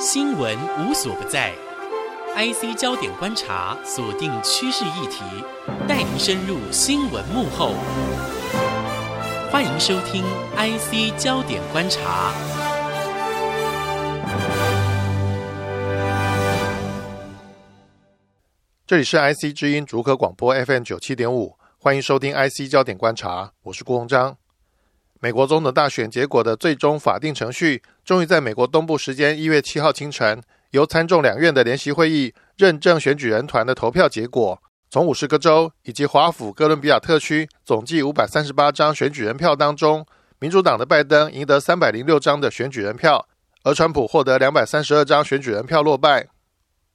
新闻无所不在，IC 焦点观察锁定趋势议题，带您深入新闻幕后。欢迎收听 IC 焦点观察。这里是 IC 之音逐客广播 FM 九七点五，欢迎收听 IC 焦点观察，我是郭鸿章。美国总统大选结果的最终法定程序，终于在美国东部时间一月七号清晨，由参众两院的联席会议认证选举人团的投票结果。从五十个州以及华府哥伦比亚特区总计五百三十八张选举人票当中，民主党的拜登赢得三百零六张的选举人票，而川普获得两百三十二张选举人票落败。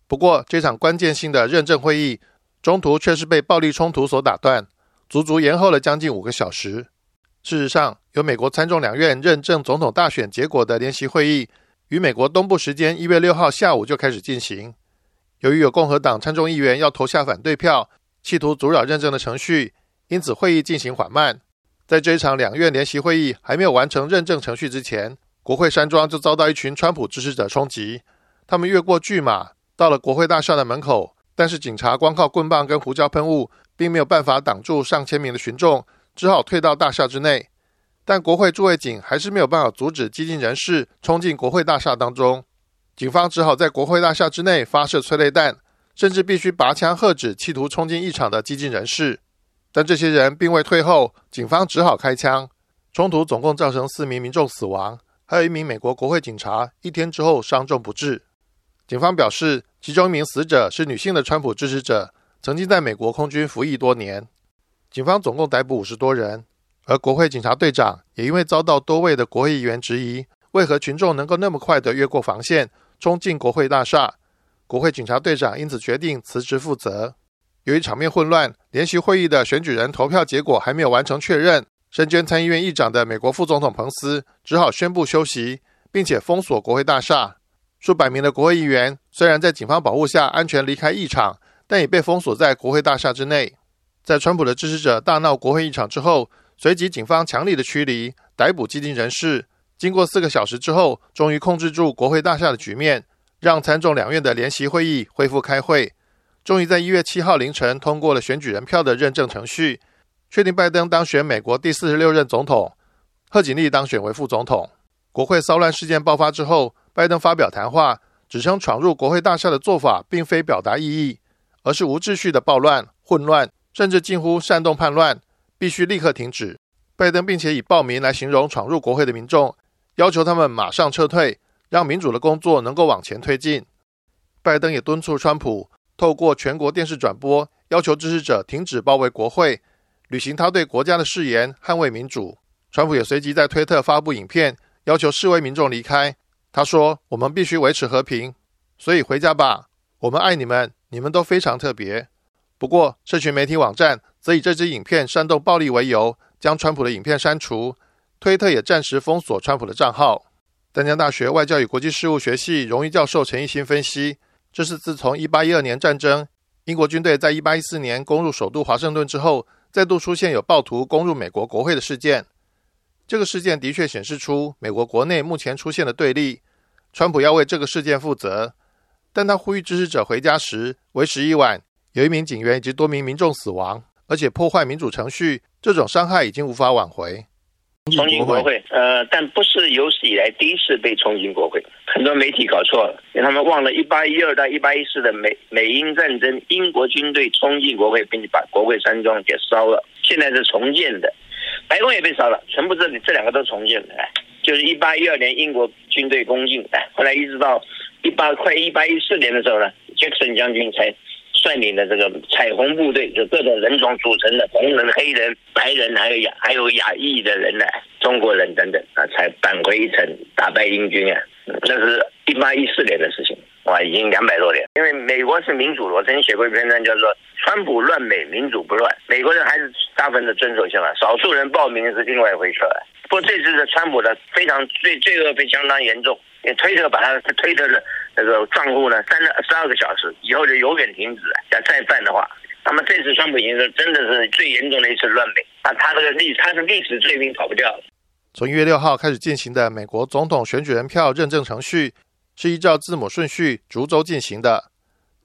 不过，这场关键性的认证会议中途却是被暴力冲突所打断，足足延后了将近五个小时。事实上，由美国参众两院认证总统大选结果的联席会议，于美国东部时间一月六号下午就开始进行。由于有共和党参众议员要投下反对票，企图阻扰认证的程序，因此会议进行缓慢。在这一场两院联席会议还没有完成认证程序之前，国会山庄就遭到一群川普支持者冲击。他们越过巨马，到了国会大厦的门口，但是警察光靠棍棒跟胡椒喷雾，并没有办法挡住上千名的群众。只好退到大厦之内，但国会驻卫警还是没有办法阻止激进人士冲进国会大厦当中。警方只好在国会大厦之内发射催泪弹，甚至必须拔枪喝止企图冲进议场的激进人士。但这些人并未退后，警方只好开枪。冲突总共造成四名民众死亡，还有一名美国国会警察一天之后伤重不治。警方表示，其中一名死者是女性的川普支持者，曾经在美国空军服役多年。警方总共逮捕五十多人，而国会警察队长也因为遭到多位的国会议员质疑，为何群众能够那么快的越过防线冲进国会大厦？国会警察队长因此决定辞职负责。由于场面混乱，联席会议的选举人投票结果还没有完成确认，身兼参议院议长的美国副总统彭斯只好宣布休息，并且封锁国会大厦。数百名的国会议员虽然在警方保护下安全离开议场，但也被封锁在国会大厦之内。在川普的支持者大闹国会议场之后，随即警方强力的驱离、逮捕激进人士。经过四个小时之后，终于控制住国会大厦的局面，让参众两院的联席会议恢复开会。终于在一月七号凌晨通过了选举人票的认证程序，确定拜登当选美国第四十六任总统，贺锦丽当选为副总统。国会骚乱事件爆发之后，拜登发表谈话，指称闯入国会大厦的做法并非表达异议，而是无秩序的暴乱、混乱。甚至近乎煽动叛乱，必须立刻停止。拜登并且以暴民来形容闯入国会的民众，要求他们马上撤退，让民主的工作能够往前推进。拜登也敦促川普透过全国电视转播，要求支持者停止包围国会，履行他对国家的誓言，捍卫民主。川普也随即在推特发布影片，要求示威民众离开。他说：“我们必须维持和平，所以回家吧。我们爱你们，你们都非常特别。”不过，社群媒体网站则以这支影片煽动暴力为由，将川普的影片删除。推特也暂时封锁川普的账号。丹江大学外交与国际事务学系荣誉教授陈奕新分析，这是自从1812年战争，英国军队在1814年攻入首都华盛顿之后，再度出现有暴徒攻入美国国会的事件。这个事件的确显示出美国国内目前出现的对立，川普要为这个事件负责。但他呼吁支持者回家时为时已晚。有一名警员以及多名民众死亡，而且破坏民主程序，这种伤害已经无法挽回。冲进国会，呃，但不是有史以来第一次被冲进国会。很多媒体搞错了，因为他们忘了一八一二到一八一四的美美英战争，英国军队冲进国会，并且把国会山庄给烧了。现在是重建的，白宫也被烧了，全部这里这两个都重建的。就是一八一二年英国军队攻进，哎，后来一直到一八快一八一四年的时候呢，杰克逊将军才。率领的这个彩虹部队，就各种人种组成的红人、黑人、白人，还有亚还有亚裔的人呢，中国人等等啊，才扳回一城，打败英军啊。那是一八一四年的事情，哇，已经两百多年。因为美国是民主，我曾经写过一篇文章，叫做“川普乱美，民主不乱”。美国人还是大部分的遵守宪法，少数人报名是另外一回事。不过这次的川普的非常罪罪恶非相当严重，也推特把他推特的。这个账户呢，三十二个小时以后就永远停止。要再犯的话，那么这次川普已经是真的是最严重的一次乱美。那他这个历，他是历史罪名跑不掉。从一月六号开始进行的美国总统选举人票认证程序，是依照字母顺序逐州进行的。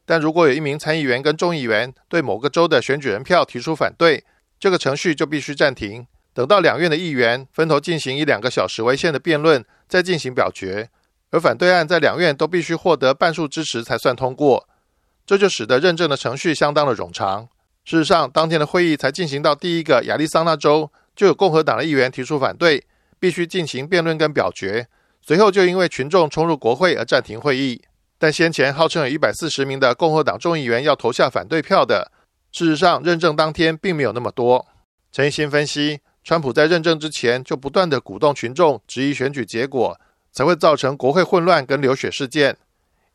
但如果有一名参议员跟众议员对某个州的选举人票提出反对，这个程序就必须暂停，等到两院的议员分头进行一两个小时为限的辩论，再进行表决。而反对案在两院都必须获得半数支持才算通过，这就使得认证的程序相当的冗长。事实上，当天的会议才进行到第一个亚利桑那州，就有共和党的议员提出反对，必须进行辩论跟表决。随后就因为群众冲入国会而暂停会议。但先前号称有一百四十名的共和党众议员要投下反对票的，事实上认证当天并没有那么多。陈一新分析，川普在认证之前就不断的鼓动群众质疑选举结果，才会造成国会混乱跟流血事件。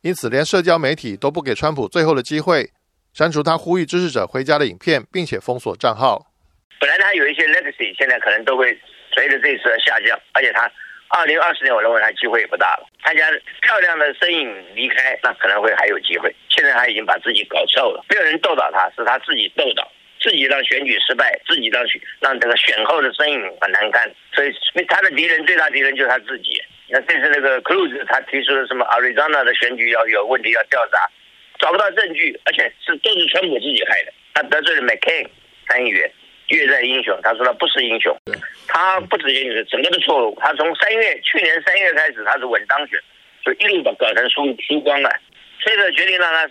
因此，连社交媒体都不给川普最后的机会。删除他呼吁支持者回家的影片，并且封锁账号。本来他有一些 legacy，现在可能都会随着这次的下降，而且他二零二四年，我认为他机会也不大了。他家漂亮的身影离开，那可能会还有机会。现在他已经把自己搞臭了，没有人斗倒他，是他自己斗倒，自己让选举失败，自己让选让这个选后的身影很难看。所以他的敌人最大敌人就是他自己。那这次那个 Cruz 他提出了什么 Arizona 的选举要有问题要调查。找不到证据，而且是都是川普自己害的。他得罪了 McCain 参议员，越战英雄。他说他不是英雄，他不止英雄，整个的错误。他从三月去年三月开始，他是稳当选，就一路把搞成输输光了。所以说决定让他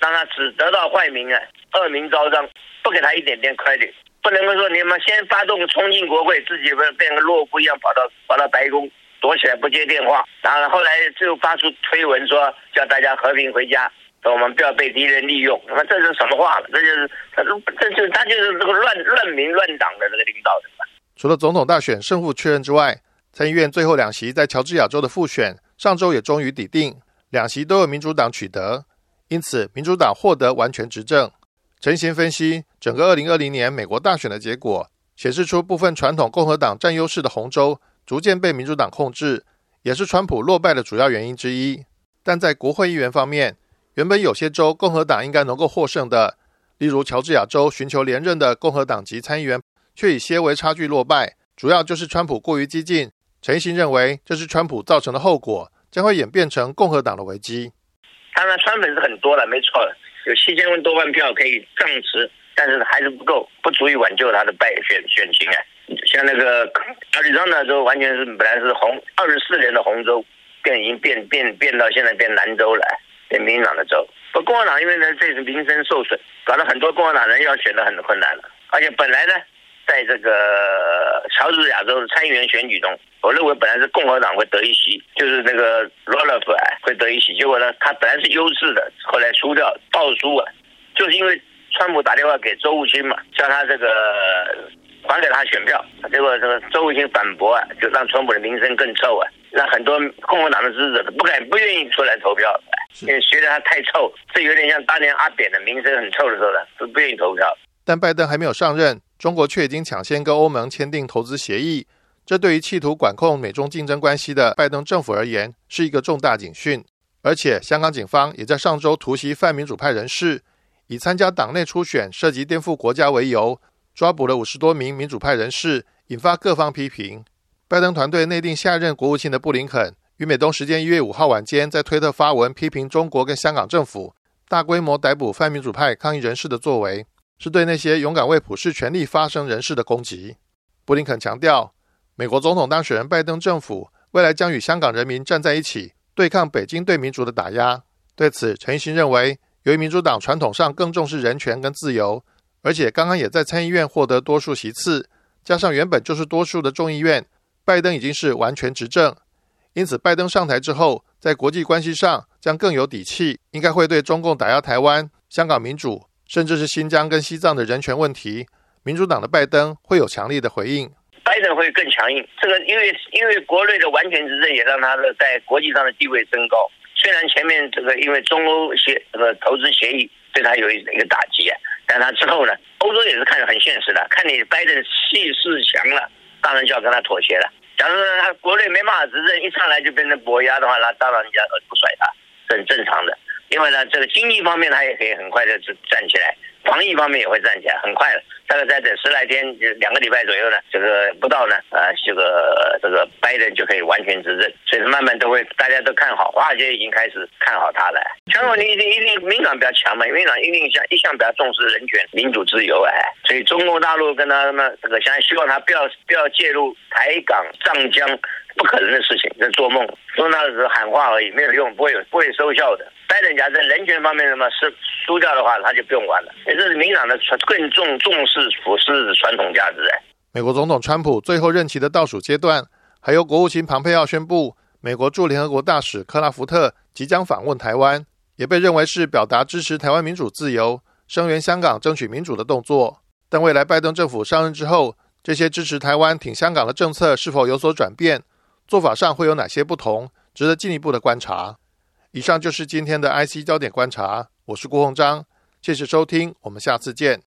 让他只得到坏名啊，恶名昭彰，不给他一点点 credit，不能够说你们先发动冲进国会，自己变变个懦夫一样跑到跑到白宫躲起来不接电话，然后后来就发出推文说叫大家和平回家。说我们不要被敌人利用，那么这是什么话这就是他，这就他就是这个乱乱民乱党的这个领导人嘛除了总统大选胜负确认之外，参议院最后两席在乔治亚州的复选，上周也终于抵定，两席都由民主党取得，因此民主党获得完全执政。陈贤分析，整个二零二零年美国大选的结果，显示出部分传统共和党占优势的红州逐渐被民主党控制，也是川普落败的主要原因之一。但在国会议员方面，原本有些州共和党应该能够获胜的，例如乔治亚州寻求连任的共和党籍参议员，却以些微差距落败。主要就是川普过于激进。陈奕迅认为这是川普造成的后果，将会演变成共和党的危机。当然，川粉是很多的，没错，有七千万多万票可以证持，但是还是不够，不足以挽救他的败选选情啊。像那个阿里桑那州，完全是本来是红二十四年的红州，变已经变变变到现在变蓝州了。变民进党的州，不共和党因为呢这次名声受损，搞得很多共和党人要选的很困难了。而且本来呢，在这个乔治亚州的参议员选举中，我认为本来是共和党会得一席，就是那个罗勒夫会得一席。结果呢，他本来是优势的，后来输掉，倒输啊，就是因为川普打电话给周务清嘛，叫他这个还给他选票，结果这个周卫星反驳啊，就让川普的名声更臭啊，让很多共和党的支持者不敢不愿意出来投票。因为觉得他太臭，这有点像当年阿扁的名声很臭的时候呢，是不愿意投票。但拜登还没有上任，中国却已经抢先跟欧盟签订投资协议，这对于企图管控美中竞争关系的拜登政府而言是一个重大警讯。而且，香港警方也在上周突袭泛民主派人士，以参加党内初选涉及颠覆国家为由，抓捕了五十多名民主派人士，引发各方批评。拜登团队内定下任国务卿的布林肯。于美东时间一月五号晚间，在推特发文批评中国跟香港政府大规模逮捕泛民主派抗议人士的作为，是对那些勇敢为普世权利发声人士的攻击。布林肯强调，美国总统当选人拜登政府未来将与香港人民站在一起，对抗北京对民主的打压。对此，陈奕迅认为，由于民主党传统上更重视人权跟自由，而且刚刚也在参议院获得多数席次，加上原本就是多数的众议院，拜登已经是完全执政。因此，拜登上台之后，在国际关系上将更有底气，应该会对中共打压台湾、香港民主，甚至是新疆跟西藏的人权问题，民主党的拜登会有强力的回应。拜登会更强硬，这个因为因为国内的完全执政也让他的在国际上的地位增高。虽然前面这个因为中欧协这个投资协议对他有一个打击啊，但他之后呢，欧洲也是看得很现实的，看你拜登气势强了，当然就要跟他妥协了。假如他国内没办法执政，一上来就变成伯牙的话，那当然人家不甩他，是很正常的。另外呢，这个经济方面他也可以很快的站起来，防疫方面也会站起来，很快的。大概再等十来天，两个礼拜左右呢，这个不到呢，呃，这个这个拜登就可以完全执政，所以慢慢都会大家都看好，华尔街已经开始看好他了。全国你一定一定民党比较强嘛，民党一定向一向比较重视人权、民主、自由哎，所以中国大陆跟他们这个现在希望他不要不要介入台港藏江。不可能的事情，在做梦，说那是喊话而已，没有用，不会不会收效的。拜登假在人权方面什么是输掉的话，他就不用管了。这是民党的传更重重视俯视传统价值。美国总统川普最后任期的倒数阶段，还由国务卿庞佩奥宣布，美国驻联合国大使克拉福特即将访问台湾，也被认为是表达支持台湾民主自由、声援香港争取民主的动作。但未来拜登政府上任之后，这些支持台湾挺香港的政策是否有所转变？做法上会有哪些不同，值得进一步的观察。以上就是今天的 IC 焦点观察，我是郭鸿章，谢谢收听，我们下次见。